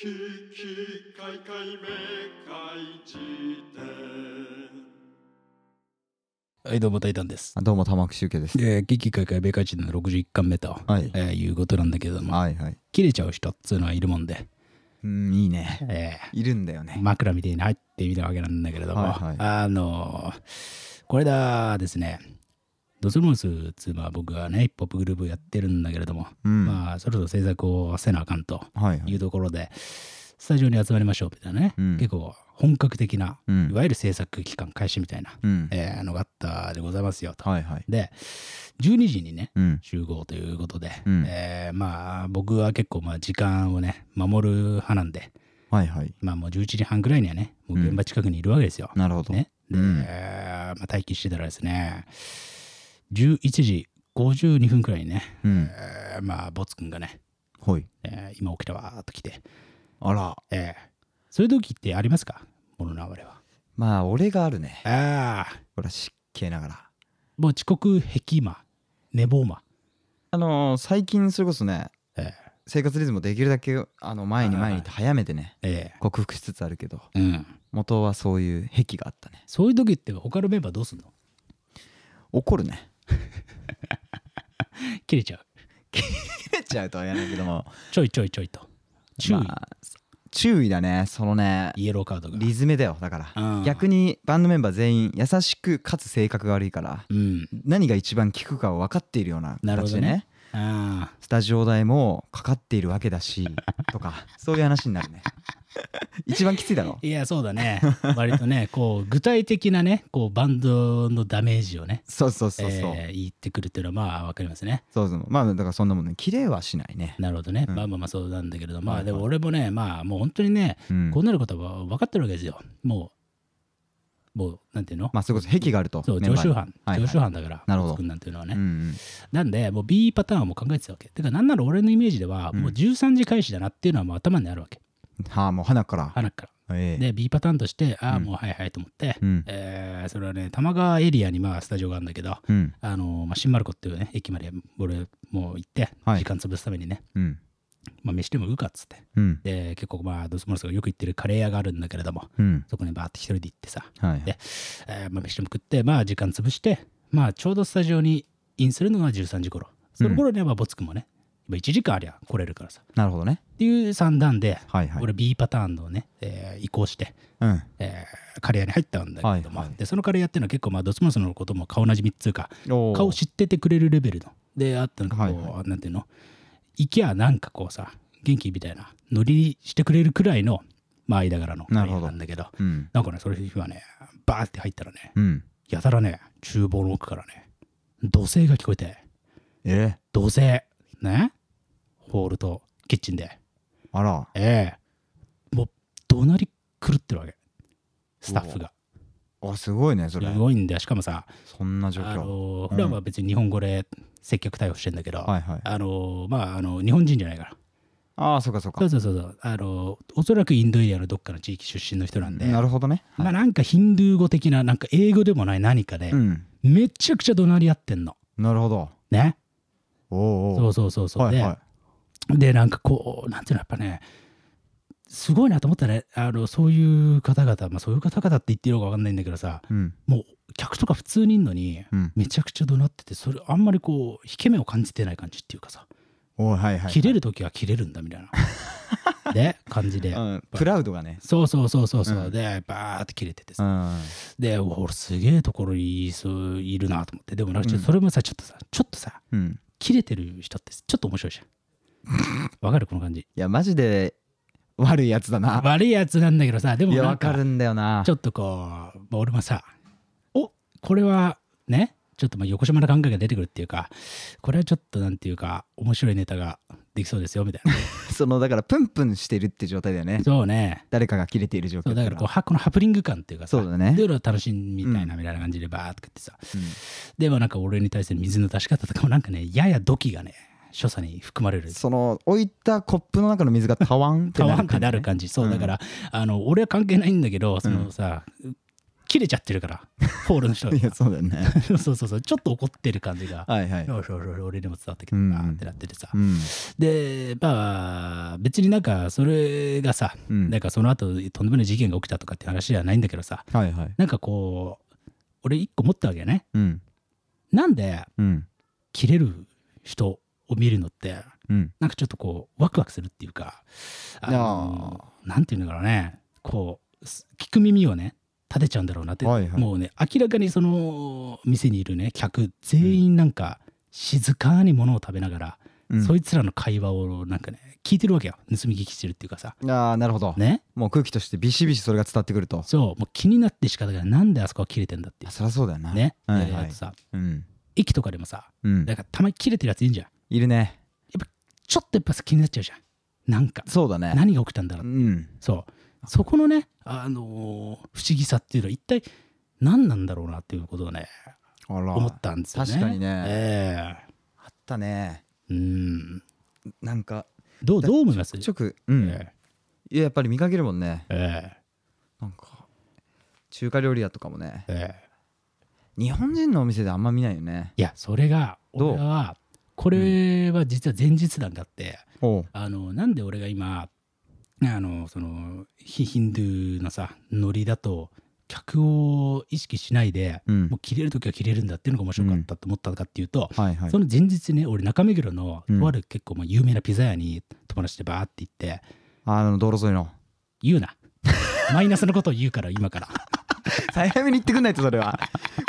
ききかいかいめかいじはい、どうも、タイタンです。あどうも玉木周慶です。えー、危機開会米会地の61巻目と、はいえーいうことなんだけれども、はいはい。切れちゃう人っつうのはいるもんで、うん、いいね。えいるんだよーね。枕みたいに入ってみたわけなんだけれども、はいはいあのーこれだですね、ドスモースっつうまあ僕はね、ヒップホップグループやってるんだけれども、うん。まあ、そろそろ制作をせなあかんとはいはいいうところで、スタジオに集まりましょうみたいなね、うん結構本格的な、うんいわゆる制作期間開始みたいな、うん。えーのがあったでございますよと。はいはい。で、12時にね、うん。集合ということで、うんえーまあ僕は結構まあ時間をね守る派なんではいはい。まあもう11時半ぐらいにはねもう現場近くにいるわけですよ。なるほど。ねで、まあ、待機してたらですね11時52分くらいにね、うん。えーまあボツくんがね、ほい。えー今起きたわーっと来て、あら。えーそういう時ってありますか？もののは。まあ、俺があるね。ああほら、湿気ながら。もう遅刻壁魔寝坊魔。あのー、最近それこそね、え生活リズムをできるだけあの前に前に早めてね、ーえ克服しつつあるけど、ーうん。元はそういう癖があったね。そういう時って他のメンバーどうすんの？怒るね。切れちゃう。切れちゃうとは言わないけども、ちょいちょいちょいと。注意。まあ注意だね。そのね、イエローカードが。リズムだよ。だから。うん逆にバンドメンバー全員優しくかつ性格が悪いからうん。何が一番効くかを分かっているような形でねあスタジオ代もかかっているわけだしとかそういう話になるね 一番きついだろ？あ。いや、そうだね。割とね、こう、具体的なね、こう、バンドのダメージをね、そうそうそうそう、えー言ってくるっていうのは、まあ、わかりますね。そうそうまあだからそんなもんね綺麗はしないねなるほどね。うんまあまあまあ、そうなんだけれど、まあ、でも俺もね、まあ、もう本当にね、うんこうなることは分かってるわけですよ。もう、もう、なんていうの？まあそれこそ癖があるとそう、常習犯。はいはい常習犯だから、なるほどなんていうのはね。うんうんなんで、もう B パターンをもう考えてたわけ。てか、なんなら俺のイメージでは、うんもう13時開始だなっていうのはもう頭にあるわけ。はあもう花から。鼻から。ええ。で、B パターンとして、ああ、うん。もうはいはいと思って、うん。えーそれはね、多摩川エリアにまあスタジオがあるんだけど、うん。あのまあ、新丸子っていうね、駅まで俺もう行って、はい。時間潰すためにね、うん。まあ、飯でも食うかっつって。うん。で、結構まあ、ドスモロスがよく行ってるカレー屋があるんだけれども、うん。そこにバーって一人で行ってさ、はいでえーまあ、飯でも食って、まあ、時間潰して、まあ、ちょうどスタジオにインするのが13時頃。その頃にはまあボツ君もね、今1時間ありゃ来れるからさ。なるほどね。っていう算段で、はいはい。俺 B パターンのね、えー移行して、うん。えーカレー屋に入ったんだけれども、はいはい。でそのカレー屋っていうのは結構まあドスモロスのことも顔なじみっつうか顔知っててくれるレベルのであったのかこう、はいなんていうの？行きゃなんかこうさ元気みたいなノリしてくれるくらいのまあ間柄のカレー屋なんだけどうん。なんかねその日はねバーって入ったらねうん。やたらね厨房の奥からね土星が聞こえて。ええ土星。ね？ホールとキッチンで。あら。ええ。もう怒鳴り狂ってるわけ。スタッフが。あすごいねそれ。すごいんだよ。しかもさそんな状あ況の普段は別に日本語で接客対応してんだけど、はいはい。あのまああの日本人じゃないから。ああそうかそうか。そうそうそうそう。あのおそらくインドエリアのどっかの地域出身の人なんで、なるほどね。まあなんかヒンドゥー語的ななんか英語でもない何かで、うん。めちゃくちゃ怒鳴り合ってんの。なるほど。ね。おうおそううそうそうそう、はいはででなんかこうなんていうのやっぱねすごいなと思ったねあのそういう方々、まあ、そういう方々って言っていいのか分かんないんだけどさいうん。もう客とか普通にいんのにうん。めちゃくちゃ怒鳴っててそれあんまりこう引け目を感じてない感じっていうかさおいはいはい切れる時は切れるんだみたいな。で感じで、うん。プラウドがね。そうそうそうそうそう、うん。でバーって切れててうさ、ん。で俺すげえところにいそういるなと思って。でもなんかそれもさちょっとさちょっとさうん。切れてる人ってちょっと面白いじゃん わかるこの感じ。いやマジで悪いやつだな。悪いやつなんだけどさでもいやなんかわかるんだよな。ちょっとこう、まあ俺もさおこれはねちょっとまあ横島な考えが出てくるっていうかこれはちょっとなんていうか面白いネタができそうですよみたいな。そのだからプンプンしてるって状態だよね。そうね。誰かが切れている状況そうだからこうこのハプニング感っていうかさそうだね。いうのを楽しみたいなうんみたいな感じでバーってってさ、でもなんか俺に対する水の出し方とかもなんかねやや土器がね所作に含まれる。その置いたコップの中の水がタワンってなる感じね。なる感じ。そううんだから、あの俺は関係ないんだけどそのさ、切れちゃってるから ホールの人が。いやそうだよね。そうそうそう。ちょっと怒ってる感じがはいはい。そうそうそう俺にも伝わってきたうん。なってなっててさ、うん。でまあ別になんかそれがさ、うん。なんかその後とんでもない事件が起きたとかって話じゃないんだけどさはいはい。なんかこう俺一個思ったわけよね。うん。なんでうん。切れる人を見るのってうん。なんかちょっとこうワクワクするっていうかあのなんていうのかなね。こうす聞く耳をね立てちゃうんだろうなって、はいはい。もうね明らかにその店にいるね客全員なんか静かに物を食べながら、うん。そいつらの会話をなんかね聞いてるわけよ。盗み聞きしてるっていうかさ。ああなるほど。ね？もう空気としてビシビシそれが伝わってくると。そう。もう気になって仕方がない。なんであそこは切れてんだってそりゃそうだよなうね、はいはいとさう。ん駅とかでもさうんなんかたまに切れてるやついいんじゃんいるね。ちょっとやっぱさ気になっちゃうじゃん。なんか。そうだね。何が起きたんだろう。うん。そう。そこのね、あのー不思議さっていうのは一体何なんだろうなっていうことをね思ったんですよね。確かにね。えあったね。えうん。なんかどうどう思います？ちょくうん。えいややっぱり見かけるもんね。ええ。なんか中華料理屋とかもね。えええ。日本人のお店であんま見ないよね。いやそれがどう？俺はこれは実は前日談があって、おう。あのなんで俺が今あのそのヒヒンドゥーのさノリだと客を意識しないで、うん。もう切れる時は切れるんだっていうのが面白かったと思ったかっていうと、はいはい。その前日ね俺中目黒のうん。とある結構まあ有名なピザ屋に友達でバーって行ってあの道路沿いの。言うな。マイナスのことを言うから今から 早めに言ってくんないとそれは。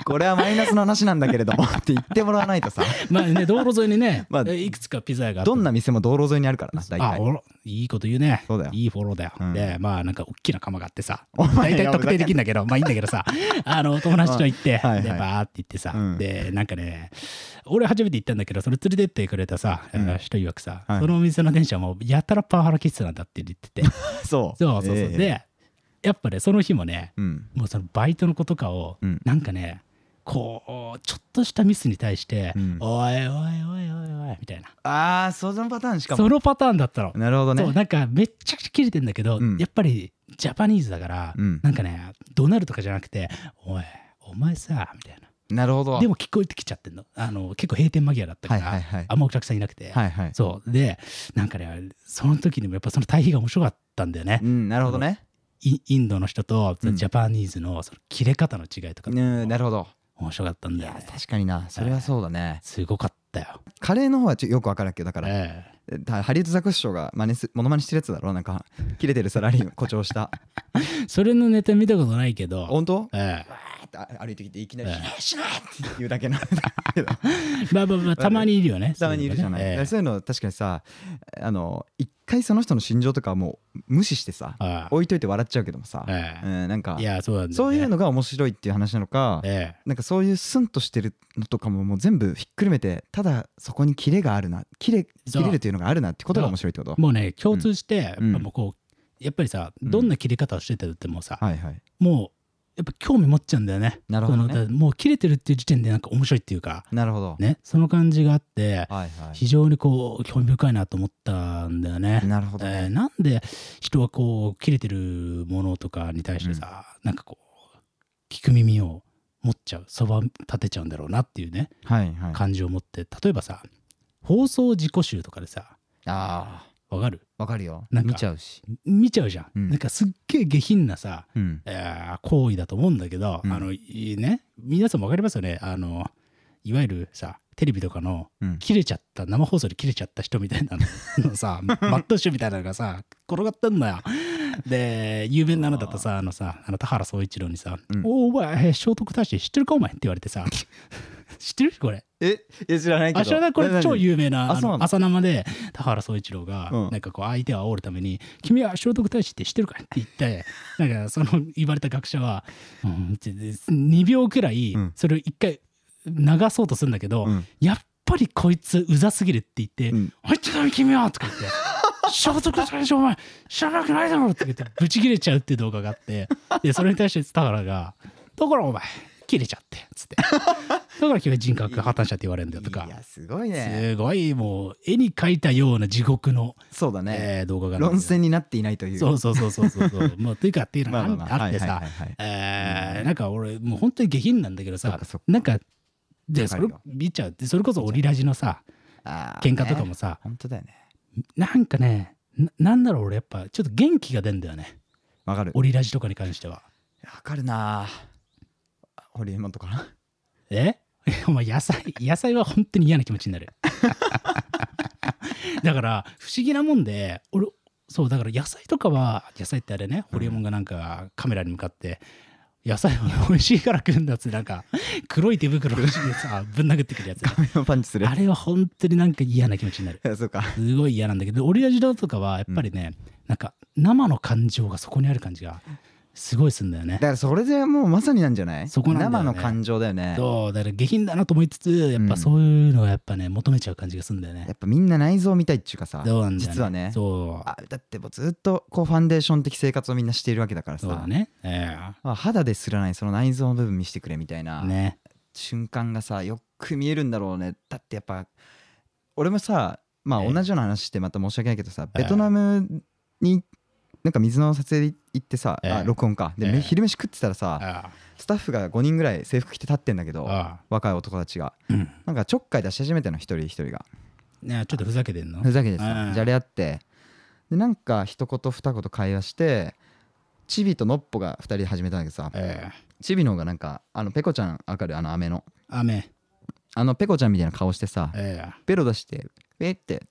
これはマイナスの話なんだけれども って言ってもらわないとさ。まあね道路沿いにね、まあえいくつかピザ屋がどんな店も道路沿いにあるからな大体。あいいこと言うね。そうだよ。いいフォローだよ、うん。でまあなんか大きな釜があってさ。大体特定できるんだけどまあいいんだけどさ。あの友達と行って、はいはい。でバーって行ってさ、うん。でなんかね俺初めて行ったんだけどそれ連れてってくれたさ、うん。あ人曰くさ、はい。そのお店の店主はもうやたらパワハラ気質なんだって言ってて。そう。そうそうそう、ええでやっぱねその日もねうん。もうそのバイトの子とかを、うん。なんかねこうちょっとしたミスに対して「うん。おいおいおいおいおい」みたいな。ああそのパターンしかも。そのパターンだったの。なるほどね。そうなんかめっちゃくちゃ切れてんだけど、うん。やっぱりジャパニーズだから、うん。なんかね怒鳴るとかじゃなくて「おいお前さ」みたいな。なるほど。でも聞こえてきちゃってんの。あの結構閉店間際だったから、はいはいはい。あんまお客さんいなくて、はいはい。そう。でなんかねその時にもやっぱその対比が面白かったんだよね、うんなるほどねイインドの人とうん。ジャパニーズのその切れ方の違いとかうんなるほど。面白かったんだよね。確かにな。それはそうだね。すごかったよ、カレーの方はちょよくわからんけどだからえだハリウッドザコシショウが真似すモノマネしてるやつだろ？なんか切れてるサラリーマン誇張した。え それのネタ見たことないけど、本当？えあ 歩いてきていきなりえ「しない!」って言うだけなんだけどえまあまあまあ たまにいるよね。たまにいるじゃない、そういうのね。ええ。そういうの確かにさあの一回その人の心情とかはもう無視してさ置いといて笑っちゃうけどもさ、ええ。うん、なんかいやそうなんね。そういうのが面白いっていう話なのか、えなんかそういうスンとしてるのとかももう全部ひっくるめてただそこにキレがあるなキレそう切れるというのがあるなってことが面白いってこと？えもうね共通して、やっぱうん。もうこうやっぱりさうんどんな切れ方をしててってもさ、はいはい。もうやっぱ興味持っちゃうんだよね。なるほどね。もう切れてるっていう時点でなんか面白いっていうかなるほど、ねその感じがあってはいは非常にこう興味深いなと思ったんだよね。いなるほど、えーなんで人はこう切れてるものとかに対してさ、なんかこう聞く耳を持っちゃうそば立てちゃうんだろうなっていうねはいはい。感じを持って例えばさ放送事故集とかでさあわかる？あわかるよ。なんか見ちゃうし。見ちゃうじゃん、うん。なんかすっげえ下品なさ、うん。えー行為だと思うんだけど、うん。あのいいね？皆さんもわかりますよね？あのいわゆるさテレビとかのうん。切れちゃった生放送で切れちゃった人みたいなの さマットッシュみたいなのがさ転がってんのよ。で有名なのだとさあのさあの田原総一郎にさ「うん。おお前聖徳太子知ってるかお前」って言われてさ知ってる？これ。え？いや知らないけど。あ知らない？これ超有名な朝生で田原総一郎がうん。なんかこう相手を煽るために「君は聖徳太子って知ってるか?」って言ってなんかその言われた学者は「うん」って2秒くらいうん。それを一回流そうとするんだけど、うん。やっぱりこいつうざすぎるって言ってうん「おいちょっと君は!」とか言って「聖徳太子お前知らなくないだろ!」って言ってブチ切れちゃうっていう動画があってでそれに対して田原が「だからお前切れちゃってつって。だから君は人格が破綻したって言われるんだよとか。いやすごいね。すごいもう絵に描いたような地獄の、そうだね、えー動画が論戦になっていないという。そうそうそうそうそう。そうもうというかっていうのがあってさえーなんか俺もう本当に下品なんだけどさなんかでそれ見ちゃう。でそれこそオリラジのさ喧嘩とかもね。さ、本当だよね。なんかねななんだろう俺やっぱちょっと元気が出んだよね。わかる。オリラジとかに関しては。わかるなホリエモンとか。なえ？お前野菜 野菜は本当に嫌な気持ちになる。だから不思議なもんで俺そうだから野菜とかは野菜ってあれねホリエモンがなんかカメラに向かって野菜は美味しいから食うんだっつってなんか黒い手袋をしてさぶん殴ってくるやつ。画面をパンチする。あれは本当になんか嫌な気持ちになる。そうか。すごい嫌なんだけどオリラジドとかはやっぱりね、なんか生の感情がそこにある感じがすごいすんだよね。だからそれでもうまさになんじゃない？そこなんだよね。生の感情だよね。そうだから下品だなと思いつつやっぱそういうのはやっぱね求めちゃう感じがするんだよね。やっぱみんな内臓見たいっていうかさ。そうなんだよね。実はね。そう。あだってもうずっとこうファンデーション的生活をみんなしているわけだからさ。そうだね。えあ肌ですらないその内臓の部分見せてくれみたいえなね。瞬間がさよく見えるんだろうね。だってやっぱ俺もさまあええ。同じような話してまた申し訳ないけどさええ。ベトナムになんか水の撮影で行ってさ、ええ。あ録音か。で、ええ。昼飯食ってたらさあスタッフが5人ぐらい制服着て立ってんだけど若い男たちが。うん。なんかちょっかい出し始めたの一人一人が。ねちょっとふざけてんの？ふざけてうさんじゃれ合って。でなんか一言二言会話してチビとノッポが2人始めたんだけどさええ。チビの方がなんかあのペコちゃんわかるあの飴の。雨あのペコちゃんみたいな顔してさええ。ベロ出してペって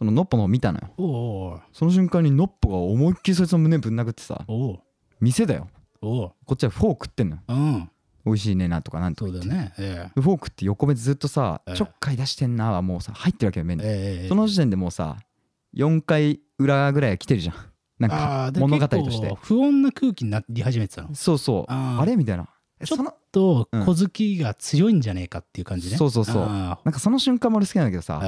そのノッポの方見たのよ。おおその瞬間にノッポが思いっきりそいつの胸ぶん殴ってさおお店だよ。おおこっちはフォーク食ってんのよ。うん。美味しいねなとかなんとか言って。ね。えでフォークって横目でずっとさええ。ちょっかい出してんなはもうさ入ってるわけよ目にえええその時点でもうさ4回裏ぐらいは来てるじゃん。なんあかあで物語と結構して。不穏な空気になり始めてたの。そうそう。あー。あれみたいな。えちょっとうん。小突きが強いんじゃねえかっていう感じね。そうそうそう。あなんかその瞬間も俺好きなんだけどさ。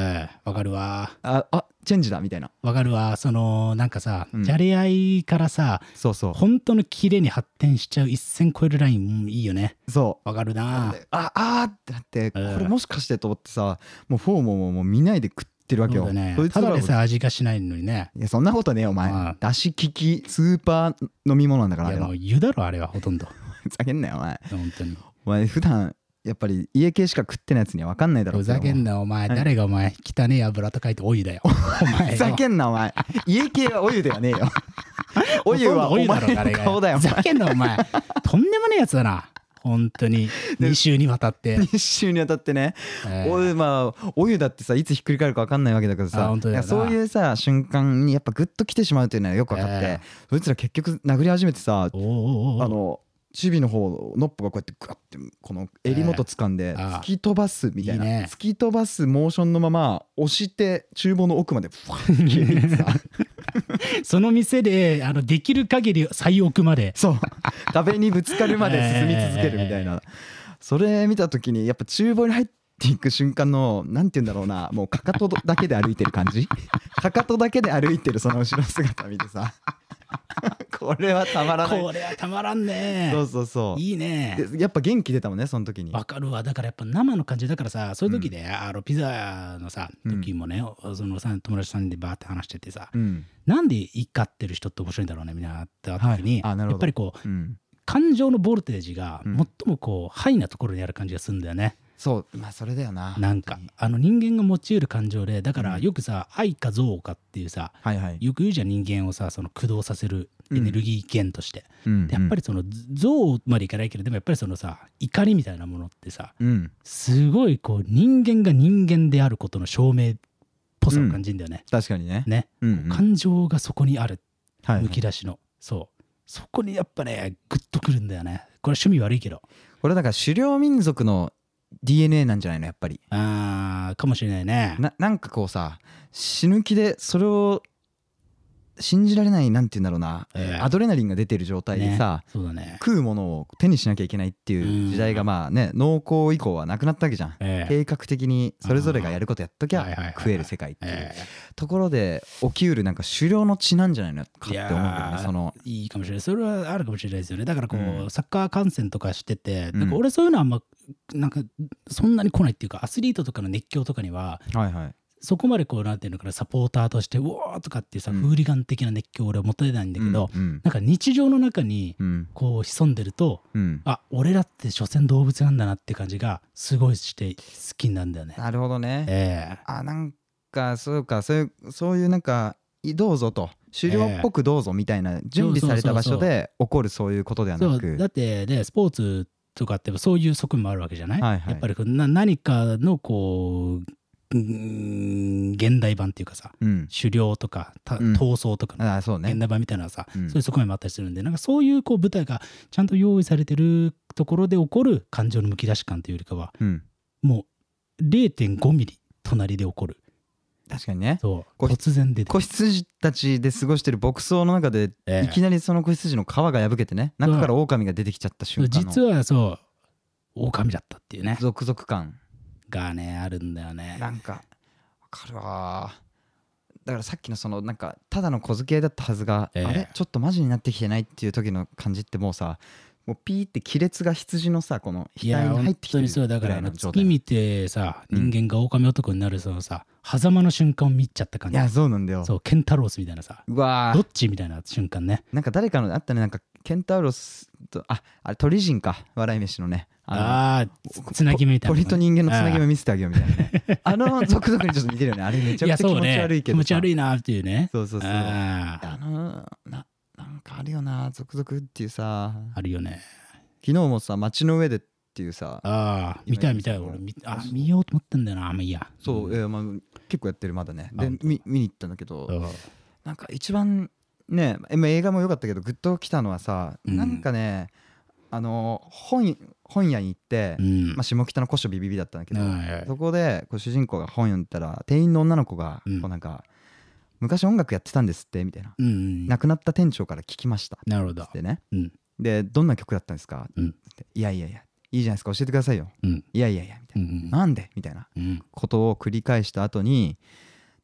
わかるわ。ああチェンジだみたいな。わかるわ。そのなんかさ、うん。じゃれ合いからさそうそう。本当のキレに発展しちゃう一線越えるラインうんいいよね。そう。わかるな。ああーってなってこうんれもしかしてと思ってさもうフォーももう見ないで食ってるわけよ。ね。ただでさ味がしないのにね。いやそんなことねえよお前。うん出し利きスーパー飲み物なんだからあれは。いやもう湯だろあれはほとんど ふざけんなよお前。本当に。お前普段やっぱり家系しか食ってないやつには分かんないだろふざけんななお前。はい。誰がお前汚ねえ油と書いてお湯だよ。お前ふざけんなお前。家系はお湯ではねえよ。お湯はお湯だろだよふざけんなお前。とんでもねえやつだな。本当に。2週にわたって、一周にあたってね。えーお湯まあお湯だってさいつひっくり返るか分かんないわけだけどあさそういうさ瞬間にやっぱグッと来てしまうというのはよく分かって、えそいつら結局殴り始めてさあのチビの方ノッポがこうやってグワッてこの襟元掴んで突き飛ばすみたいなね。突き飛ばすモーションのまま押して厨房の奥までフワッて消えてその店であのできる限り最奥まで。そう。壁にぶつかるまで進み続けるみたいな、それ見た時にやっぱ厨房に入っていく瞬間のなんて言うんだろうなもうかかとだけで歩いてる感じ？かかとだけで歩いてるその後ろ姿見てさ これはたまらない。これはたまらんね。そうそうそう。いいね。でやっぱ元気出たもんねその時に。わかるわ。だからやっぱ生の感じだからさそういう時で、あのピザのさ時もね、そのさ友達さんでバーって話しててさ、うん。なんで怒ってる人って面白いんだろうねみんなってあった時に、はい。あなるほど。やっぱりこううん。感情のボルテージがうん。最もこうハイなところにある感じがするんだよね、そうまあそれだよななんかあの人間が持ち得る感情でだからうん。よくさ愛か憎悪かっていうさはいはい、よく言うじゃん人間をさその駆動させるエネルギー源として、うんでやっぱりその憎悪までいかないけどでもやっぱりそのさ怒りみたいなものってさうん。すごいこう人間が人間であることの証明っぽさを感じるんだよね。確かにね。ね、うんうん。感情がそこにあるはいはいむき出しの、そう。そこにやっぱねグッとくるんだよね。これ趣味悪いけど。これだから狩猟民族の DNA なんじゃないのやっぱり。あーかもしれないね。ななんかこうさ死ぬ気でそれを信じられないなんて言うんだろうな、ええ。アドレナリンが出てる状態でさ、ねそうだね。食うものを手にしなきゃいけないっていう時代がまあね農耕以降はなくなったわけじゃん。ええ。計画的にそれぞれがやることやっときゃ食える世界っていう。えところで起きうるなんか狩猟の血なんじゃないのかってい思うんだよやーねその。いいかもしれない。それはあるかもしれないですよね。だからこう、うん。サッカー観戦とかしてて、うん。なんか俺そういうのはあんまなんかそんなに来ないっていうかアスリートとかの熱狂とかにははいはいそこまでこうなんていうのかなサポーターとしてうおーとかっていうさ、うん。フーリガン的な熱狂を俺は持たれないんだけど、うんなんか日常の中にうん。こう潜んでるとうん。あ俺らって所詮動物なんだなって感じがすごいして好きになるんだよね。なるほどね。ええ。あなんかそうか。そういうそういうなんかいどうぞと。狩猟っぽくどうぞみたいな準備された場所で起こるそういうことではなく。だってねスポーツとかってそういう側面もあるわけじゃない、はいはい。やっぱりな何かのこううーん現代版っていうかさうん。狩猟とか闘争とかのああそうね。現代版みたいなさ、うん。そういう側面もあったりするんでなんかそういうこう舞台がちゃんと用意されてるところで起こる感情のむき出し感というよりかはうん。もう0.5ミリ隣で起こる。確かにね。突然出て子羊たちで過ごしてる牧草の中でええ。いきなりその子羊の皮が破けてね中から狼が出てきちゃった瞬間の。実はそう狼だったっていうね。続々感がねあるんだよね。なんかわかるわ。だからさっきのそのなんかただの小付けだったはずが、ええ。あれ？ちょっとマジになってきてないっていう時の感じってもうさもうピーって亀裂が羊のさこの額に入本ってきてる当にそうだかぐらあのらいの状態。月見てさうん。人間が狼男になるそのさ狭間の瞬間を見ちゃった感じ。いやそうなんだよ。そうケンタロスみたいなさうわー。どっちみたいな瞬間ね。なんか誰かのあったねなんかケンタウロスとああれ鳥人か。笑い飯のね。あのあつなぎ目みたいな。鳥と人間のつなぎ目見せてあげようみたいなね。あの続々にちょっと似てるよね。あれめちゃくちゃ気持ち悪いけどさ。気持ち悪いなっていうね。そうそうそう。あのなかあるよな続々っていうさ。あるよね。昨日もさ街の上でっていうさああ見たい見たい今俺。見あ見ようと思ってんだよなまあいいや。そう、ん。えーまあ、結構やってるまだね。で見見に行ったんだけどなんか一番ねえまあ映画も良かったけどグッときたのはさ、うん。なんかねあの本本屋に行って、うん。まあ、下北の古書ビビビだったんだけど、はいはいそこでこう主人公が本読んでたら店員の女の子がうん。こうなんか、昔音楽やってたんですってみたいな、うんうん。亡くなった店長から聞きました。なるほど。でね。うん。でどんな曲だったんですか、うん。って。いやいやいやいいじゃないですか教えてくださいよ。うん。いやいやいやみたいうんな、なんで？みたいな。うん。ことを繰り返した後に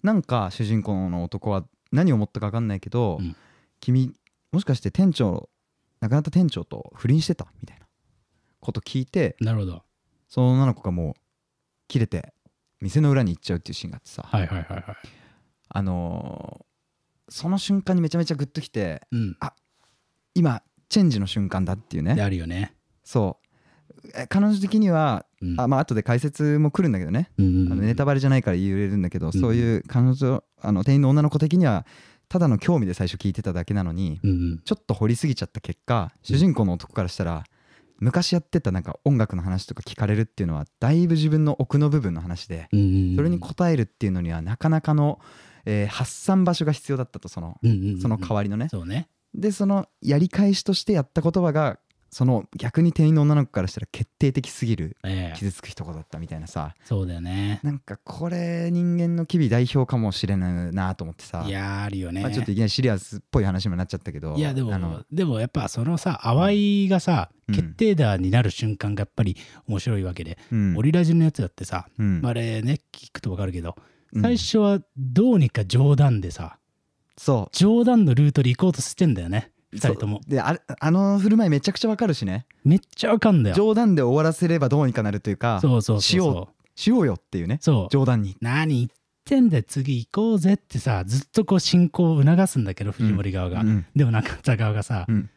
なんか主人公の男は何を思ったか分かんないけど、うん。君もしかして店長亡くなった店長と不倫してた？みたいな。こと聞いてなるほど。その女の子がもう切れて店の裏に行っちゃうっていうシーンがあってさ、はいはいはいはいあのーその瞬間にめちゃめちゃグッときてうん。今チェンジの瞬間だっていうでね。あるよね。そう。え彼女的には、うん。あまあ後で解説も来るんだけどね、うんあのネタバレじゃないから言えるんだけど、んそういう彼女あの店員の女の子的にはただの興味で最初聞いてただけなのに、うんうん。ちょっと掘りすぎちゃった結果主人公の男からしたら、昔やってたなんか音楽の話とか聞かれるっていうのはだいぶ自分の奥の部分の話で、それに応えるっていうのにはなかなかの、えー発散場所が必要だったとそのその代わりのね。そうね。でそのやり返しとしてやった言葉がその逆に店員の女の子からしたら決定的すぎるええ。傷つく一言だったみたいなさ。そうだよね。なんかこれ人間の機微代表かもしれないなと思ってさ。いやーあるよね。まあ、ちょっといきなりシリアスっぽい話にもなっちゃったけど。いやでもあのでもやっぱそのさ淡いがさうん。決定打になる瞬間がやっぱり面白いわけで、うん。オリラジのやつだってさ、うん。まああれね聞くと分かるけどうん最初はどうにか冗談でさそう。冗談のルートで行こうとしてんだよね2人とも。であれあの振る舞いめちゃくちゃわかるしね。めっちゃわかんだよ。冗談で終わらせればどうにかなるというかそうそうそうそしようしようよっていうね。うそう。冗談に。何言ってんだよ次行こうぜってさずっとこう進行を促すんだけど藤森側が、うん。でも中田側がさ、うん。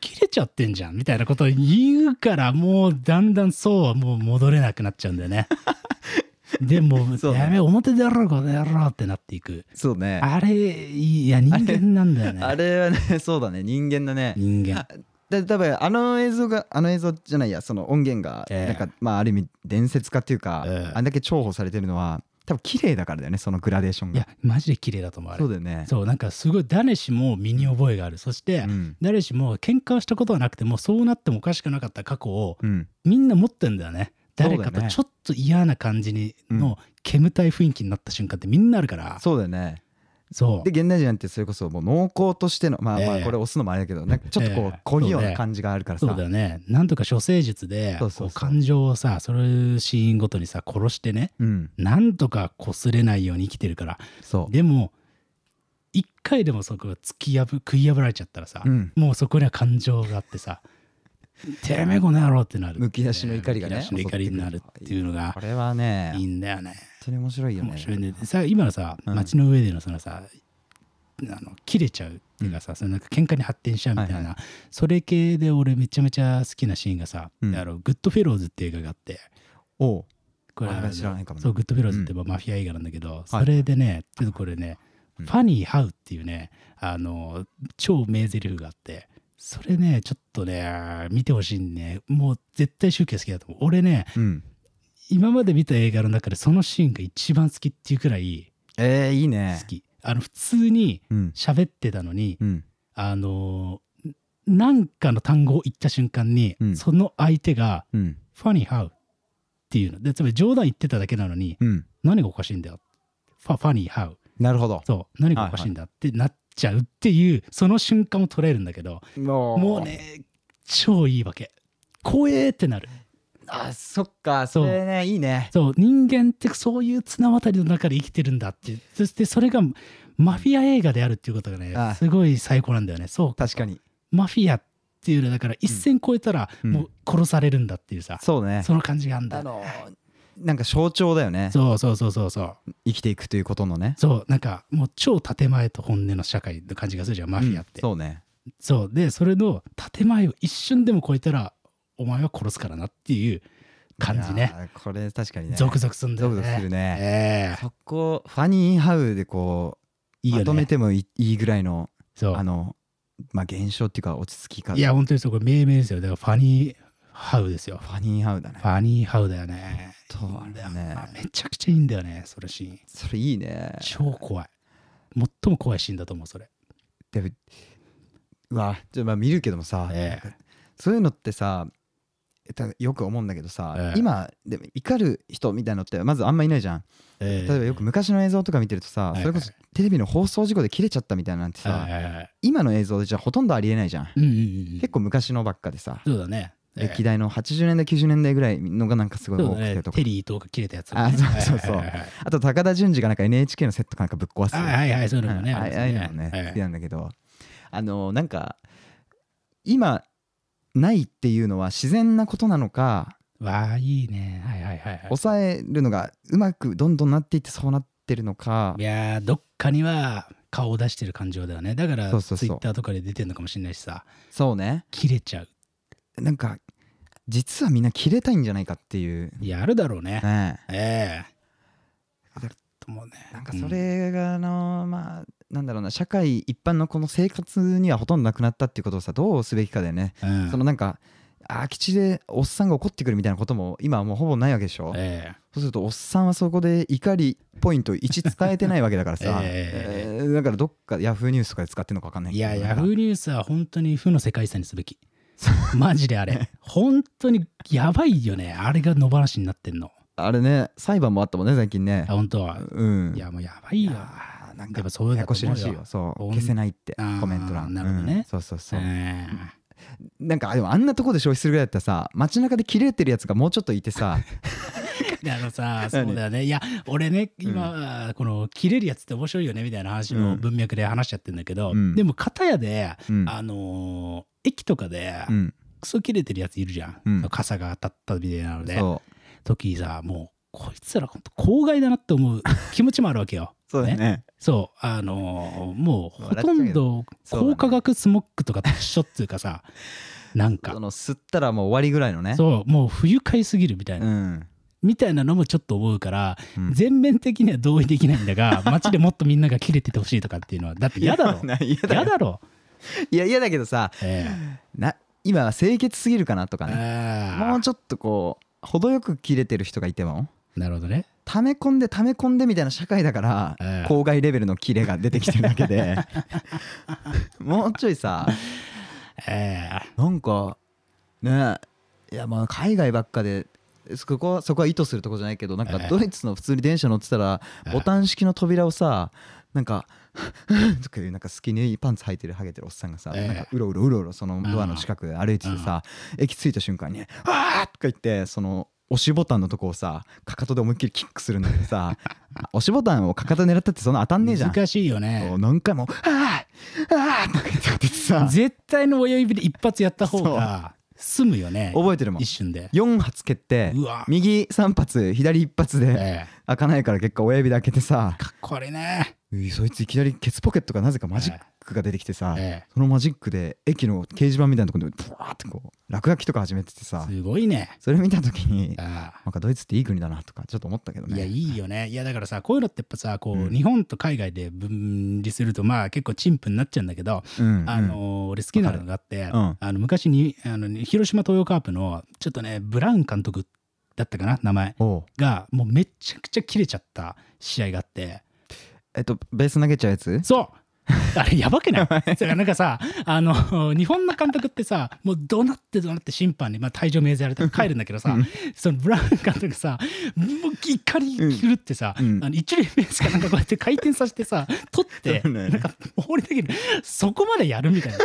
切れちゃってんじゃんみたいなことを言うからもうだんだんそうはもう戻れなくなっちゃうんだよね でもそうね。やべえ表でやろうこの野郎ってなっていく。そうね。あれいや人間なんだよね。あれ はねそうだね。人間だね。人間。で多分あの映像があの映像じゃないやその音源がええ。なんか、まあある意味伝説化っていうか、ええ。あんだけ重宝されてるのは多分綺麗だからだよねそのグラデーションが。いやマジで綺麗だと思うあれ。そうだよね。そうなんかすごい誰しも身に覚えがある。そして、うん。誰しも喧嘩をしたことはなくてもそうなってもおかしくなかった過去をうん。みんな持ってんだよね誰かとちょっと嫌な感じにの煙たい雰囲気になった瞬間ってみんなあるから。そうだよね。そう。で現代人なんてそれこそもう濃厚としてのまあまあええこれ押すのもあれだけどなんかちょっとこええ。う小器用そうねな感じがあるからさ。そうだよね。なんとか処世術で感情をさそれシーンごとにさ殺してねうん。なんとか擦れないように生きてるから。そう。でも一回でもそこが突き破食い破られちゃったらさ、うん。もうそこには感情があってさてめえこの野郎ってなる。むき出しの怒りがねむき出しの怒りになるっていうのがこれはねいいんだよね。本当に面白いよね。面白いね。でさ今のさうん。街の上でのそのさあの切れちゃうっていうかさ、そのなんか喧嘩に発展しちゃうみたいな、はいはそれ系で俺めちゃめちゃ好きなシーンがさ、うん。あのグッドフェローズっていう映画があって。おう。これあ知らないかもね。そうグッドフェローズってまあマフィア映画なんだけど、それでねちょっとこれね、うん。 funny how っていうねあの超名台詞があってそれねちょっとね見てほしいね。もう絶対宗教好きだと思う。俺ねうん。今まで見た映画の中でそのシーンが一番好きっていうくらいえーいいね。好き、あの普通にうん。喋ってたのに、うん。あのなんかの単語を言った瞬間に、うん。その相手がうん「ファニーハウ」っていうの。でつまり冗談言ってただけなのにうん。何がおかしいんだよ。ファファニーハウ。なるほど。そう。何がおかしいんだってなっちゃうっていうその瞬間を捉えるんだけどももうね超いいわけ。怖えってなる。あそっか。それねいいね。そう。人間ってそういう綱渡りの中で生きてるんだって。そしてそれがマフィア映画であるっていうことがねあすごい最高なんだよね。そう確かに。マフィアっていうのはだから一線越えたらうん。もう殺されるんだっていうさ、そうね。その感じがあるんだ。あのなんか象徴だよね。そうそうそうそうそう。生きていくということのね。そうなんかもう超建前と本音の社会の感じがするじゃんマフィアって、うんそうね。そう。でそれの建前を一瞬でも超えたらお前は殺すからなっていう感じいねこれ確かにね。ゾクゾクするんだよね。ゾクゾクするね。ええ。そこファニーハウでこういいよね。まとめてもいいいいぐらいのそう。あのまあ現象っていうか落ち着き方いや本当にそう。これ命名ですよ。だからファニーハウですよ。ファニーハウだね。ファニーハウだよねそうだよね。めちゃくちゃいいんだよねそれシーン。それいいね。超怖い。最も怖いシーンだと思うそれ。でもうわちょっとまあ見るけどもさ、えそういうのってさたよく思うんだけどさ、ええ。今でも怒る人みたいのってまずあんまいないじゃん。例例えばよく昔の映像とか見てるとさ、はいそれこそテレビの放送事故で切れちゃったみたいなんてさ、今の映像でじゃほとんどありえないじゃん、うんうんうん結構昔のばっかでさ、そうだね。ええ歴代の80年代90年代ぐらいのがなんかすごい多くてとか、テリーとか切れたやつ。あそうそうそう。あと高田純次がなんか NHK のセットかなんかぶっ壊す。はいはいはいそういうのもねうんあああいうのもねはい好きなんだけど。あのなんか今ないっていうのは自然なことなのかわあいいね。はいはいはいはい。抑えるのがうまくどんどんなっていってそうなってるのか。いやーどっかには顔を出してる感情だよね。だからそうそうそう。ツイッターとかで出てるのかもしれないしさ。そうね。切れちゃう。なんか実はみんな切れたいんじゃないかっていう。いやあるだろうね。ね。ええ。だと思うね。なんかそれがあのまあなんだろうな社会一般のこの生活にはほとんどなくなったっていうことをさどうすべきかだよね。うん、うんそのなんか空き地でおっさんが怒ってくるみたいなことも今はもうほぼないわけでしょ。えそうするとおっさんはそこで怒りポイント1伝えてないわけだからさ、ええーだからどっかヤフーニュースとかで使ってんのか分かんないえいけど。やヤフーニュースは本当に負の世界遺産にすべき マジであれ。本当にやばいよね。あれが野放しになってんの。あれね裁判もあったもんね最近ね。あ本当は。うん。いやもうやばいよ。なんかやっぱそうだややことらしいよ。そう。消せないって。コメント欄。なるほどね。うん。そうそうそう、えなんかでもあんなとこで消費するぐらいだったらさ街中で切れてるやつがもうちょっといてさ。あのさ 何？そうだよね。いや俺ね今、この切れるやつって面白いよねみたいな話の文脈で話しちゃってるんだけど、うん。でも片やで、うん。あのー駅とかで、うんクソ切れてるやついるじゃん、うん。傘が当たったみたいなので。そ時さもうこいつら本当公害だなって思う気持ちもあるわけよ。う そうだよね。そう。あのーもうほとんど高化学スモッグとかと一緒っていうかさなんか。その吸ったらもう終わりぐらいのね。そう。もう不愉快すぎるみたいな、うん。みたいなのもちょっと思うから、うん。全面的には同意できないんだが 街でもっとみんなが切れててほしいとかっていうのはだって嫌だろ。嫌だろ、いや嫌だけどさえ。な今は清潔すぎるかなとかえね。あもうちょっとこう程よく切れてる人がいても。ーなるほどね。溜め込んで溜め込んでみたいな社会だからええ。郊外レベルのキレが出てきてるだけで。もうちょいさ。えなんかねいやまあ海外ばっかでそこはそこは意図するとこじゃないけどなんかええ。ドイツの普通に電車乗ってたらええ。ボタン式の扉をさなんか とかいうなんかスキニーパンツ履いてるハゲてるおっさんがさ、ええ。なんかうろうろうろうろそのドアの近く歩いててさ、駅着いた瞬間に「あー!」とか言ってその押しボタンのとこをさかかとで思いっきりキックするんだけどさ 押しボタンをかかと狙ったってそんな当たんねえじゃん。難しいよそねう何回も「あーあー!」とか言ってさ。絶対の親指で一発やった方が済むよね。覚えてるもん。一瞬で。4発蹴って右3発左1発でええ。開かないから結果親指で開けてさ。かっこ悪いねそいついきなりケツポケットがなぜかマジックが出てきてさ、えそのマジックで駅の掲示板みたいなところでブワーってこう落書きとか始めててえさすごいね。それ見た時にあなんかドイツっていい国だなとかちょっと思ったけどね。あいやいいよね。いやだからさこういうのってやっぱさこう、うん。日本と海外で分離するとまあ結構陳腐になっちゃうんだけど、うんうん。あのー俺好きなのがあって、うん。あの昔にあの広島東洋カープのちょっとねブラウン監督だったかな名前がもうめちゃくちゃ切れちゃった試合があってえっとベース投げちゃうやつ？そう。あれやばくない？だからなんかさあの日本の監督ってさもう怒鳴って怒鳴って審判に、まあ、退場命ぜられて帰るんだけどさ、うん。そのブラウン監督さもう怒り狂ってさ、うん。あの一塁ベースかなんかこうやって回転させてさ取って、なんか放り投げる。そこまでやるみたいな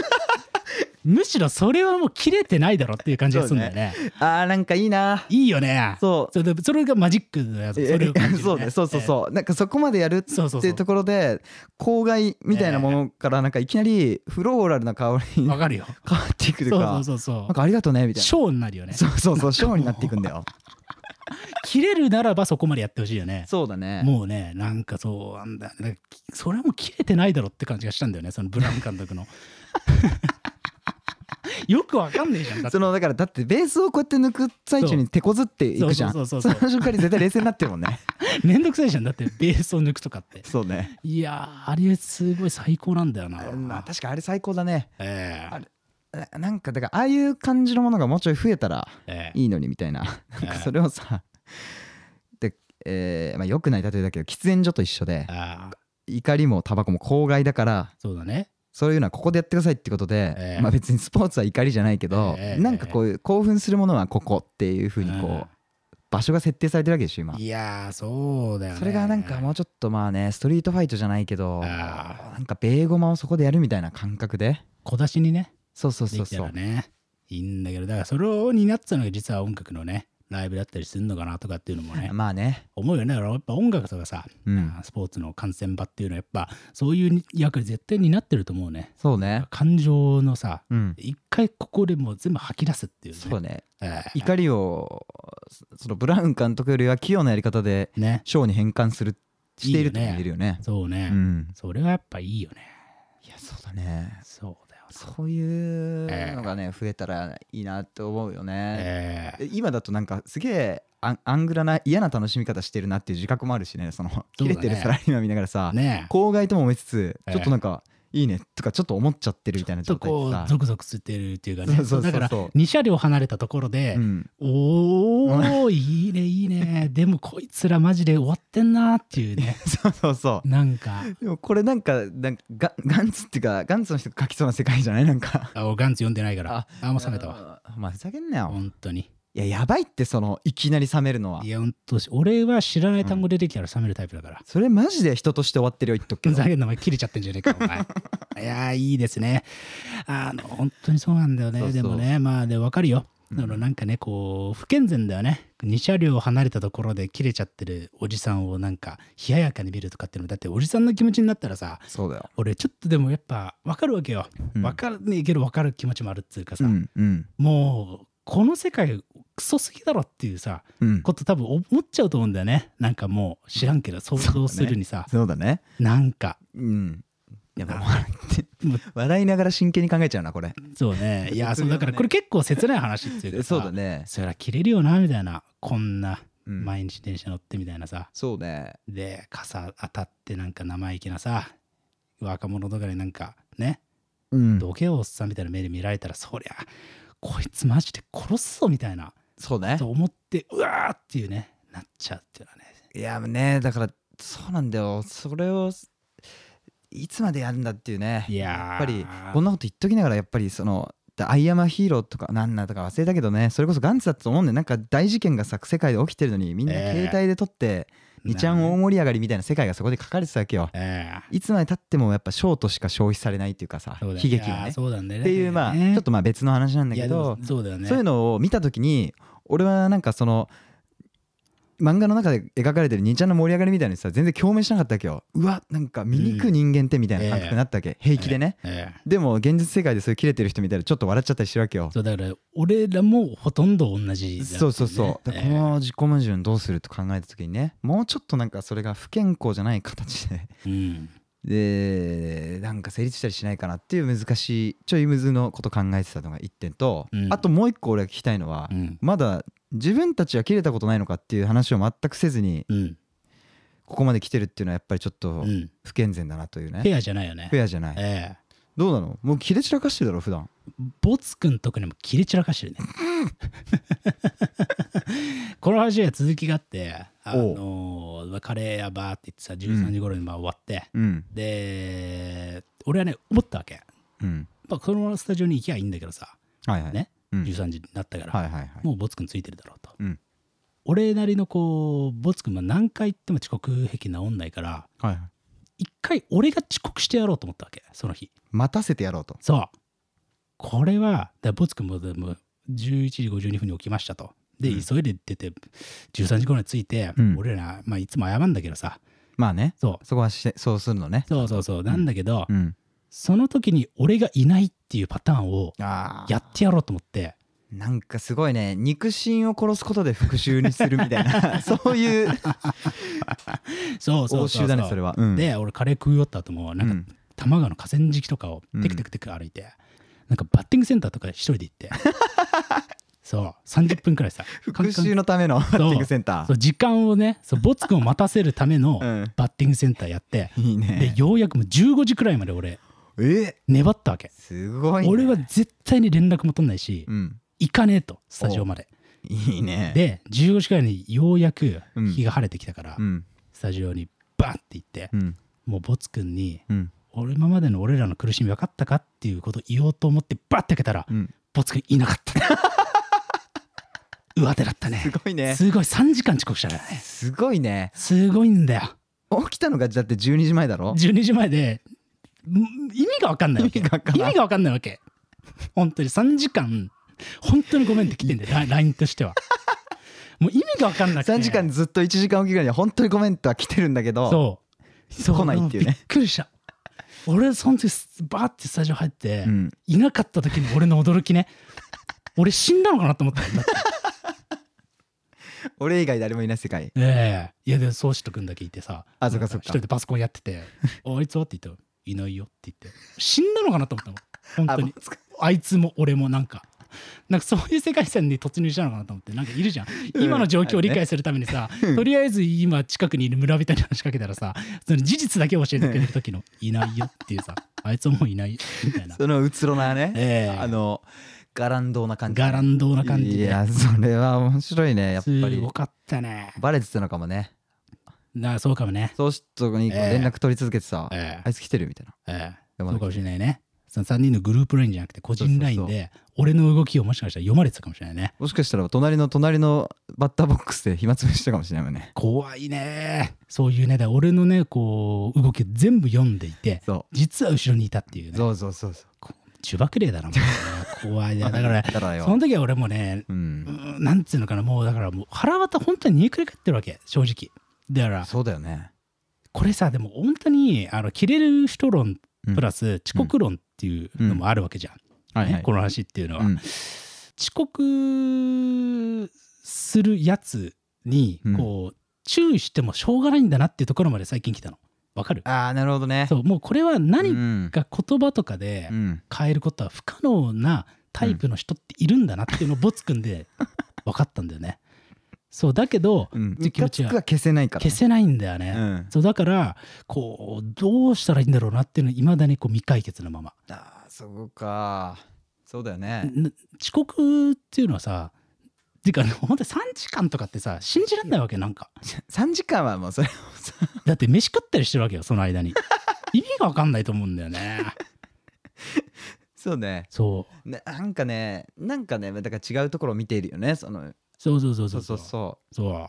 むしろそれはもう切れてないだろっていう感じがするんだよね。あーなんかいいな。いいよね。そう。それがマジックのやつえそれを感じる そうね。そうそうそう。なんかそこまでやるっそうそうそうていう。ところで公害みたいなものからなんかいきなりフローラルな香りわわかるよ。っていくというそうかそうそうそう。なんかありがとうねみたいな。ショーになるよね。そうそうそうショーになっていくんだよ。切れるならばそこまでやってほしいよね。そうだね。もうねなんかそうなんだそれはもう切れてないだろって感じがしたんだよねそのブラウン監督のよくわかんねえじゃんだそのだからだってベースをこうやって抜く最中に手こずっていくじゃん。そそうそうそう。そうの瞬間に絶対冷静になってるもんね。めんどくさいじゃんだってベースを抜くとかって。そうね。いやーあれすごい最高なんだよな、まあ確かあれ最高だね。ええ。ななんかだからああいう感じのものがもうちょい増えたらええ。いいのにみたいな。なんかそれをさでえーまあよくない例えだけど喫煙所と一緒でああ。怒りもタバコも公害だからそうだねそういうのはここでやってくださいってことで、ええ。まあ別にスポーツは怒りじゃないけど、ええなんかこういう興奮するものはここっていうふうにこう、うん。場所が設定されてるわけでしょ今。いやーそうだよね。それがなんかもうちょっとまあねストリートファイトじゃないけどあなんかベーゴマをそこでやるみたいな感覚で。小出しにね。そうそうそうそう。らね。いいんだけどだからそれを担ってたのが実は音楽のねライブだったりするのかなとかっていうのもね まあね。思うよね。やっぱ音楽とかさ、うん。スポーツの観戦場っていうのはやっぱそういう役割絶対になってると思うね。そうね。感情のさうん。一回ここでもう全部吐き出すっていうね。そうね。ええ。怒りをそのブラウン監督よりは器用なやり方でね。ショーに変換するしているって言えるよね。そうね、うん。それはやっぱいいよね。いやそうだね。そうそういうのがね増えたらいいなって思うよね。ええ。今だとなんかすげえアングラな嫌な楽しみ方してるなっていう自覚もあるしねその切れてるサラリーマン見ながらさね公害とも思いつつええちょっとなんかいいねとかちょっと思っちゃってるみたいなちょっとこう状態でさ。ゾクゾクしてるっていうかね。そうそうそうそう。だから2車両離れたところで、うん。おーいいねいいね。でもこいつらマジで終わってんなっていうね。そうそうそう。なんか。でもこれなんかなんかガガンツっていうかガンツの人が書きそうな世界じゃない？なんか。あガンツ読んでないから。ああもう冷めたわ。あまあふざけんなよ。本当にいややばいってそのいきなり冷めるのは。いや本当俺は知らない単語出てきたら冷めるタイプだから、それマジで人として終わってるよ言っとくけど。ふざけんなお前切れちゃってんじゃねえかお前。いやーいいですね。あの本当にそうなんだよね。そうそう。でもねまあで分かるよ。うん。そのなんかねこう不健全だよね。2車両離れたところで切れちゃってるおじさんをなんか冷ややかに見るとかっていうのもだっておじさんの気持ちになったらさそうだよ。俺ちょっとでもやっぱ分かるわけよ。うん。分かるねえけど分かる気持ちもあるっつうかさ、うんうん。もうこの世界クソすぎだろっていうさうん。こと多分思っちゃうと思うんだよね。なんかもう知らんけど想像するにさ、そうだね。なんか。うん。いやもうな笑いながら真剣に考えちゃうなこれ。そうね。いや そうだからこれ結構切ない話っていうかさそうだね。そりゃ切れるよなみたいな。こんなうん。毎日電車乗ってみたいなさ、そうね。で傘当たってなんか生意気なさ若者とかになんかねうん。どけよおっさんみたいな目で見られたらそりゃこいつマジで殺すぞみたいな。そうね。と思ってうわーっていうねなっちゃうっていうのはね。いやねだからそうなんだよ。それをいつまでやるんだっていうね。いやっぱりこんなこと言っときながらやっぱりその「アイアマヒーロー」とかなんだとか忘れたけどね。それこそガンツだと思うんでなんか大事件がさ世界で起きてるのにみんなええ携帯で撮って2ちゃん大盛り上がりみたいな世界がそこで書かれてたわけよ。ええ。いつまでたってもやっぱショートしか消費されないっていうかさ悲劇がね。そうなんだよね。っていうまあちょっとまあ別の話なんだけどそうだよね。そういうのを見た時に俺はなんかその漫画の中で描かれてる兄ちゃんの盛り上がりみたいにさ全然共鳴しなかったわけよ。うわなんか醜い人間ってみたいな感覚になったわけ、平気でね、ええでも現実世界でそういうキレてる人見たらちょっと笑っちゃったりしてるわけよ。そうだから俺らもほとんど同じね。そうそうそう、この自己矛盾どうすると考えた時にねもうちょっとなんかそれが不健康じゃない形で。うん。でなんか成立したりしないかなっていう難しいちょいむずのこと考えてたのが1点と、うん。あともう一個俺が聞きたいのは、うん。まだ自分たちは切れたことないのかっていう話を全くせずにうん。ここまで来てるっていうのはやっぱりちょっとうん。不健全だなというね、フェアじゃないよね。フェアじゃない、ええ。どうなの？もう切れ散らかしてるだろ普段。ボツくんとかにも切れ散らかしてるね。この話は続きがあってあのーカレー屋バーって言ってさ13時頃にまあ終わって、うん。で俺はね思ったわけ、うん。まあ、このままスタジオに行きゃいいんだけどさ。ね、はいはい。うん13時になったから、もうボツくんついてるだろうと、うん。俺なりのこうボツくんは何回行っても遅刻癖治んないからは一回俺が遅刻してやろうと思ったわけその日。待たせてやろうと。そう。これはだボツくんもでも11時52分に起きましたと。で、うん。急いで出て13時頃に着いて、うん。俺ら、まあ、いつも謝るんだけどさ。まあね。そう。そこはしてそうするのね。そうそうそう。なんだけど、うん。その時に俺がいないっていうパターンをやってやろうと思って。なんかすごいね。肉親を殺すことで復讐にするみたいな。そういう。そうそうそうだねそれは、うん、で俺カレー食い終わった後もなんか、うん。多摩川の河川敷とかをテクテクテク歩いて、なんかバッティングセンターとか一人で行って。そう。30分くらいさ。復讐のためのバッティングセンタそう。時間をねそうボツ君を待たせるためのー、うん、バッティングセンターやって、いいね。でようやくもう15時くらいまで俺え？粘ったわけ、すごい、ね、俺は絶対に連絡も取んないし、うん。行かねえとスタジオまで。いいね。で15時くらいにようやくうん。日が晴れてきたから、うん。スタジオにバンって行って、うん。もうボツ君にうん。俺今までの俺らの苦しみ分かったかっていうことを言おうと思ってバッて開けたら、うん。ボツ君いなかった。上手だったね。すごいね。すごい。3時間遅刻したからね。すごいね。すごいんだよ。起きたのがだって12時前だろ？12時前でん意味が分かんないわけ。意味がわかんない。意味が分かんないわけ。本当に。3時間。本当にごめんって来てんだよ。ラ LINE としては。もう意味が分かんなくて。3時間ずっと1時間おきぐらいに本当にごめんとは来てるんだけどそう。そう。来ないっていうね。びっくりした。俺その時バーってスタジオ入って、うん。いなかった時に俺の驚きね。俺死んだのかなと思った。よだって俺以外誰もいない世界。ええ。いやで宗師と君だけいてさ。あそっかそっか。一人でパソコンやってて「ああいつは?」って言ったら「いないよ」って言って。死んだのかなと思ったの。本当に。あいつも俺もなんか。なんかそういう世界線に突入したのかなと思って。なんかいるじゃん。うん。今の状況を理解するためにさ、とりあえず今近くにいる村人に話しかけたらさその事実だけ教えてくれる時の「いないよ」っていうさあいつはもういないみたいな。そのうつろなね、ええ。あのガランドな感じ。ガランドな感じで。いやそれは面白いねやっぱり。すごかったね。バレてたのかもねなそうかもね。そう人にこうええ。連絡取り続けてさ、ええ。あいつ来てるみたいな。ええ。山崎そうかもしれないね。その3人のグループラインじゃなくて個人ラインで俺の動きをもしかしたら読まれてたかもしれないね。もしかしたら隣の隣のバッターボックスで暇つぶしたかもしれないもんね。怖いね。そういうねだ俺のねこう動きを全部読んでいてそ実は後ろにいたっていううね。そうそうそうそう。呪縛霊だなもうね怖いね。だからその時は俺もねううんんなんつうのかなもうだからもう腹渡本当に煮くり返ってるわけ正直だから。そうだよね。ここれさでも本当にあの切れる人論うんプラス遅刻論っていうのもあるわけじゃん、はいはい。ねこの話っていうのは、うん。遅刻するやつにうん。こう注意してもしょうがないんだなっていうところまで最近来たの。わかる？ああなるほどね。そうもうこれは何うん。か言葉とかでうん。変えることは不可能なタイプの人っているんだなっていうのをボツくんで分かったんだよねそうだけどうん。ムカ気持ちはつくは消せないからね。消せないんだよね、うん。そうだからこうどうしたらいいんだろうなっていうのいまだにこう未解決のまま。あーそうか。そうだよね。な遅刻っていうのはさてかねほんと3時間とかってさ信じられないわけなんか。3時間はもうそれだって飯食ったりしてるわけよその間に。意味が分かんないと思うんだよね。そうね。そう。ねなんかねなんかねだから違うところを見ているよねそのそうそうそうそそううそうそう。そそうう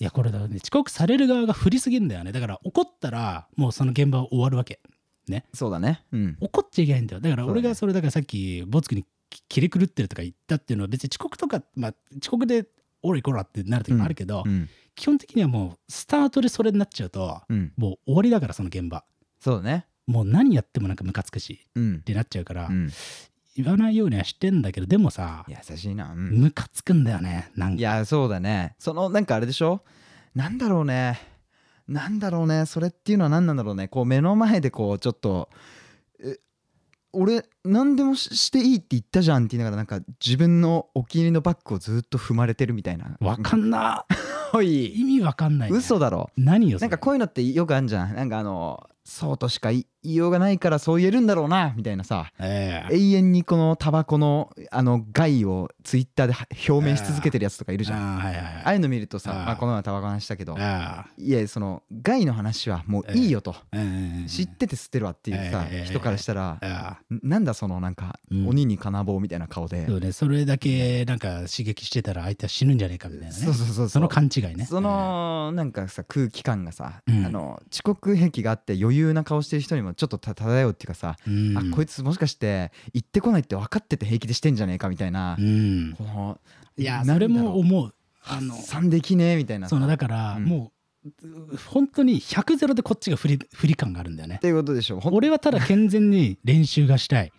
いやこれだね。遅刻される側が振りすぎんだよね。だから怒ったらもうその現場は終わるわけ。そうだね。うん。怒っちゃいけないんだよ。だから俺がそれだからさっきボツクにき切れ狂ってるとか言ったっていうのは別に遅刻とか、まあ、遅刻でおいこらってなる時もあるけど、うん。基本的にはもうスタートでそれになっちゃうとうん。もう終わりだからその現場。そうだね。もう何やってもなんかムカつくしうん。ってなっちゃうから、うん言わないようにはしてんだけどでもさ優しいな。うん。ムカつくんだよねなんか。いやそうだね。そのなんかあれでしょ？なんだろうね。なんだろうね。それっていうのは何なんだろうね。こう目の前でこうちょっとえ俺何でもししていいって言ったじゃんって言いながらなんか自分のお気に入りのバッグをずっと踏まれてるみたいな。わかんな。お意い味わかんない、ね、嘘だろ。何よなんかこういうのってよくあるじゃん。なんかあのそうとしか言いようがないからそう言えるんだろうなみたいなさ。ええ。永遠にこのタバコのあの害をツイッターでは表明し続けてるやつとかいるじゃん。あーはいはいああはいいうの見るとさあー。まあ、この前タバコの話したけどあいやその害の話はもういいよと、ーうん知ってて吸ってるわっていうさ、ええ。人からしたら、あんなんだそのなんか、うん。鬼に金棒みたいな顔で、ーそうねそれだけなんか刺激してたら相手は死ぬんじゃねえかみたいなね。そうそうそうそう。その勘違いね。そのなんかさ空気感がさ、うん。あの遅刻癖があって余裕な顔してる人にもちょっとた漂うっていうかさ、うん。あこいつもしかして行ってこないって分かってて平気でしてんじゃねえかみたいな、うん。このいやそうれも思う。あの発散できねえみたいなさ。そのだから、うん。もう本当に100ゼロでこっちが不利不利感があるんだよね。っていうことでしょ俺はただ健全に練習がしたい。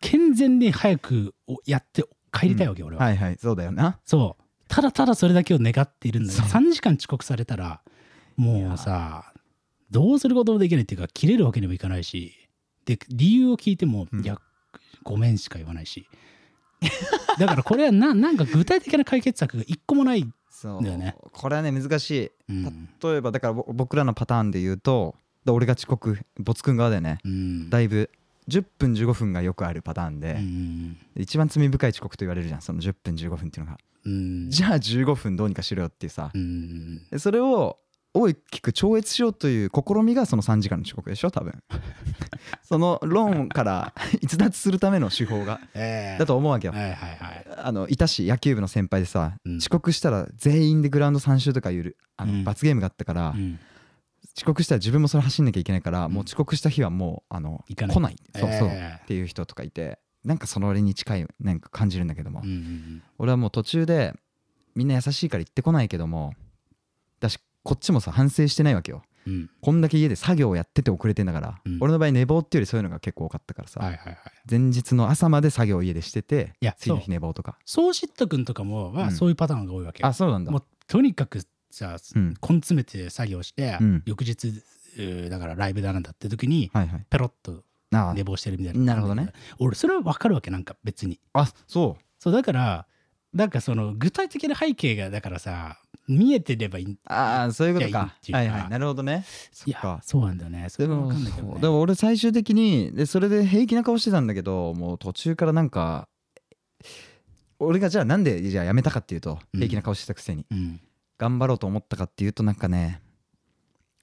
健全に早くやって帰りたいわけ、俺は、はいはいそうだよな。そう。ただただそれだけを願っているんだけどそう。3時間遅刻されたらもうさどうすることもできないっていうか切れるわけにもいかないしで理由を聞いても、うん。いやごめんしか言わないし。だからこれはななんか具体的な解決策が一個もない、そうだよね。これはね難しい。うん。例えばだからぼ僕らのパターンで言うとだ俺が遅刻ボツくん側でね。うん。だいぶ10分15分がよくあるパターンで、うん一番罪深い遅刻と言われるじゃんその10分15分っていうのが、うん。じゃあ15分どうにかしろよっていうさ、それを大きく超越しようという試みがその3時間の遅刻でしょ多分。その論から 逸脱するための手法がええ。だと思うわけよ。はいはいはい。あのいたし野球部の先輩でさ、うん。遅刻したら全員でグラウンド3周とかいうあの、うん。罰ゲームがあったから、うん。遅刻したら自分もそれ走んなきゃいけないから、ん。もう遅刻した日はもうあの来ない。そうそう、ええっていう人とかいてなんかそのに近いなんか感じるんだけども、うんうん俺はもう途中でみんな優しいから言ってこないけどもだしこっちもさ反省してないわけよ。うん。こんだけ家で作業をやってて遅れてんだから、うん。俺の場合寝坊っていうよりそういうのが結構多かったからさ、はいはいはい。前日の朝まで作業を家でしてていや次の日寝坊とか。そう。しっとくんとかもうん。はそういうパターンが多いわけよ、あそうなんだ。もうとにかくさ、うん。根詰めて作業して、うん。翌日だからライブだなんだって時にはいはい。ペロッとあ寝坊してるみたいななるほどね。俺それは分かるわけなんか別に。あそう。そうだからなんかその具体的な背景がだからさ見えてればいい。ああそういうことか。はいはい。なるほどね。そいっか。やそうなんだよね。それはでも分かんないけど、ね、でも俺最終的にでそれで平気な顔してたんだけどもう途中からなんか俺がじゃあなんでじゃあやめたかっていうとうん。平気な顔してたくせに、うん。頑張ろうと思ったかっていうとなんかね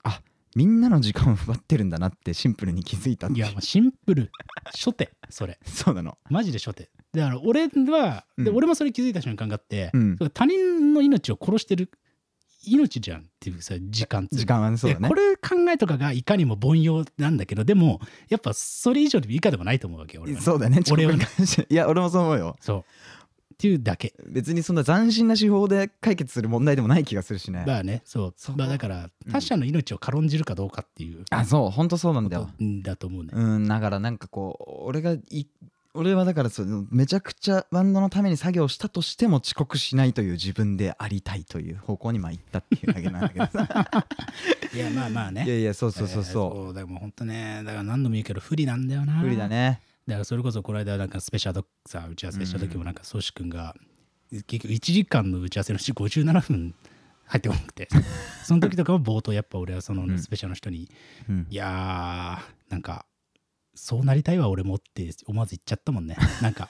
あみんなの時間を奪ってるんだなってシンプルに気づいたいやもうシンプル。初手それ。そうなの。マジで初手だから俺は、でうん。俺もそれ気づいた瞬間があって、うん。他人の命を殺してる命じゃんっていうさ時間って時間はねそうだね。でこれ考えとかがいかにも凡庸なんだけどでもやっぱそれ以上でも以下でもないと思うわけよ俺はね、そうだね。俺はい。や俺もそう思うよ。そう。っていうだけ。別にそんな斬新な手法で解決する問題でもない気がするしね。まあねそう。まあだからうん。他者の命を軽んじるかどうかっていう。あそう。ほんとそうなんだよ。だと思うね、うんだからなんかこう俺がい俺はだからそのめちゃくちゃバンドのために作業したとしても遅刻しないという自分でありたいという方向にまあ行ったっていうだけなんだけどさ。いやまあまあね。いやいやそうそうそうえーそそうだからもう本当ねだから何度も言うけど不利なんだよな。う無理だね。だからそれこそこの間なんかスペシャルさ打ち合わせした時もなんか宗志君が結局1時間の打ち合わせのうち57分入ってこなくて。その時とかも冒頭やっぱ俺はそのうん。スペシャルの人にうん「いやーなんかそうなりたいわ俺も」って思わず言っちゃったもんね。なんか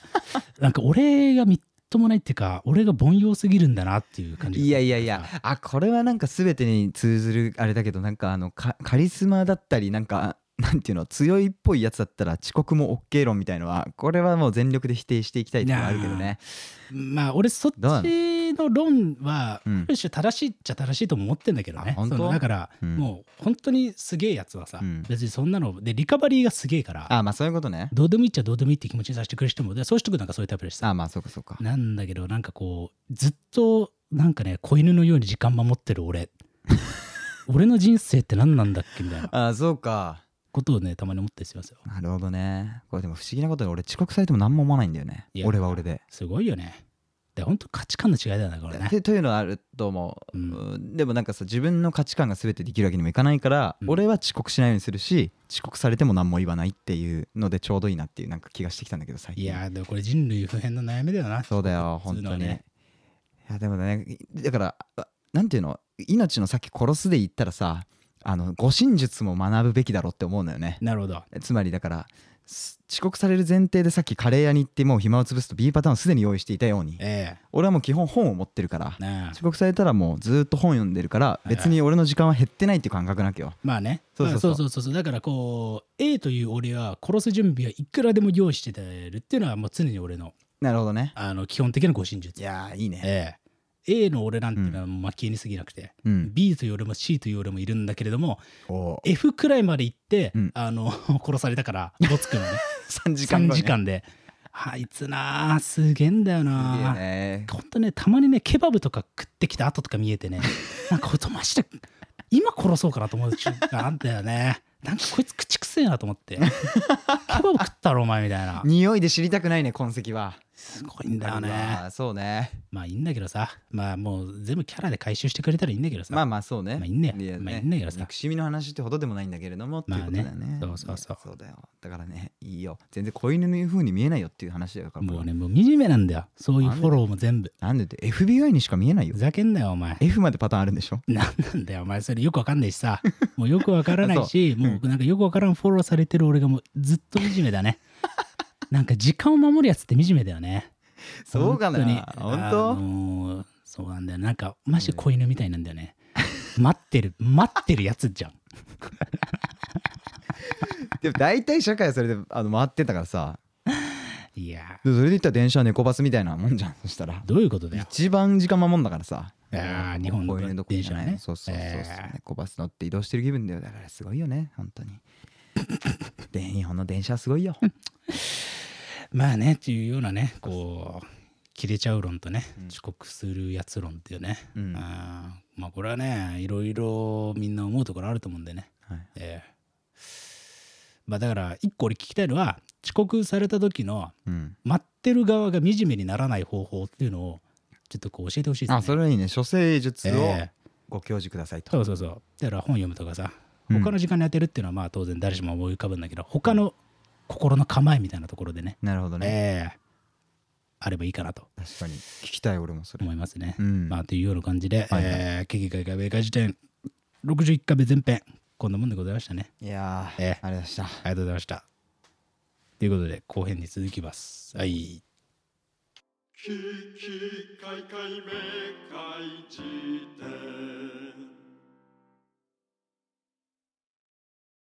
なんか俺がみっともないっていうか俺が凡庸すぎるんだなっていう感じが。いやいやいやあこれはなんか全てに通ずるあれだけどなんかあのカカリスマだったりなんかなんていうの強いっぽいやつだったら遅刻も OK 論みたいのはこれはもう全力で否定していきたいところあるけどね。まあ俺そっちのの論は、うん。ある種正しいっちゃ正しいとも思ってんだけどね。そのだから、うん。もう本当にすげえやつはさ、うん。別にそんなのでリカバリーがすげえからあまあそういうことね。どうでもいいっちゃどうでもいいって気持ちにさせてくれる人もでそういう人なんかそういうタイプでさあまあそうかそうか。なんだけどなんかこうずっとなんかね子犬のように時間守ってる俺。俺の人生って何なんだっけみたいな。あそうか。ことをねたまに思ったりしますよ。なるほどね。これでも不思議なことで俺遅刻されても何も思わないんだよね。俺は俺で。すごいよねで本当価値観の違いだよねこれね。でというのはあると思う、うん。うんでもなんかさ自分の価値観が全てできるわけにもいかないから、うん。俺は遅刻しないようにするし遅刻されても何も言わないっていうのでちょうどいいなっていうなんか気がしてきたんだけど最近。いやーでもこれ人類普遍の悩みだよな。そうだよ本当に、ねいやでもねだからあなんていうの？命のさっき殺すで言ったらさあの護身術も学ぶべきだろうって思うんだよね。なるほど。つまりだからす遅刻される前提でさっきカレー屋に行ってもう暇を潰すと B パターンをすでに用意していたように。え俺はもう基本本を持ってるから。えなあ。遅刻されたらもうずーっと本読んでるから別に俺の時間は減ってないっていう感覚なわけよ。まあね。そうそうそう。まあそうそうそうだからこう A という俺は殺す準備はいくらでも用意してるっていうのはもう常に俺のなるほどね。あの基本的な護身術いやーいいね。ええ A の俺なんていうのはもう負けに過ぎなくて、うん。B という俺も C という俺もいるんだけれどもお F くらいまで行って、うん。あの 殺されたからボツくんはね。3時間3後に時間で。あいつなあすげえんだよなねほんとね。たまにねケバブとか食ってきた後とか見えてね。なんかこいつマジで今殺そうかなと思う瞬間あんだよね。なんかこいつ口くせえなと思って。ケバブ食ったろお前みたいな。匂いで知りたくないね痕跡はすごいんだよね。あーそうね。まあいいんだけどさ。まあもう全部キャラで回収してくれたらいいんだけどさ。まあまあそうね。まあいいんだよ。やまあいいんだけどさ。憎しみの話ってほどでもないんだけれどもっていうことだよね,、まあね。そうそうそう。そうだよ。だからねいいよ。全然子犬の風に見えないよっていう話だよもうねもう惨めなんだよ。そういうフォローも全部。なんで？って？FBI にしか見えないよ。ふざけんなよお前。F までパターンあるんでしょ？なんなんだよお前。それよくわかんないしさ。もうよくわからないし もうなんかよくわからんフォローされてる俺がもうずっと惨めだねなんか時間を守るやつって惨めだよね。そうかな。本当に。本当？あのーそうなんだよ。なんかマジで子犬みたいなんだよね。待ってる 待ってるやつじゃん。でも大体社会はそれであの回ってたからさ。いや。でそれで言ったら電車は猫バスみたいなもんじゃん。そしたら。どういうことだよ。一番時間守んだからさ。いやー日本の電車ね。そうそうそうそう、えー。猫バス乗って移動してる気分だよ。だからすごいよね。本当に。で 日本の電車はすごいよ。まあねっていうようなねこう切れちゃう論とね、うん。遅刻するやつ論っていうね、うん。あーまあこれはねいろいろみんな思うところあると思うんでね、はい。ええ。まあだから一個俺聞きたいのは遅刻された時のうん。待ってる側が惨めにならない方法っていうのをちょっとこう教えてほしいですね。あそれはいいね。処世術をええ。ご教示くださいと、そうそうそう。だから本読むとかさ。うん他の時間に当てるっていうのはまあ当然誰しも思い浮かぶんだけど他の心の構えみたいなところでね、なるほどね、ええ。あればいいかなと。確かに。聞きたい俺もそれ。思いますね。うん、まあというような感じで、はいはい。えーケケカイカベカ辞典61回目前編。こんなもんでございましたね。いやー、ええ。ありがとうございました。ありがとうございました。ということで後編に続きます。はい。ききかいかいめかい辞典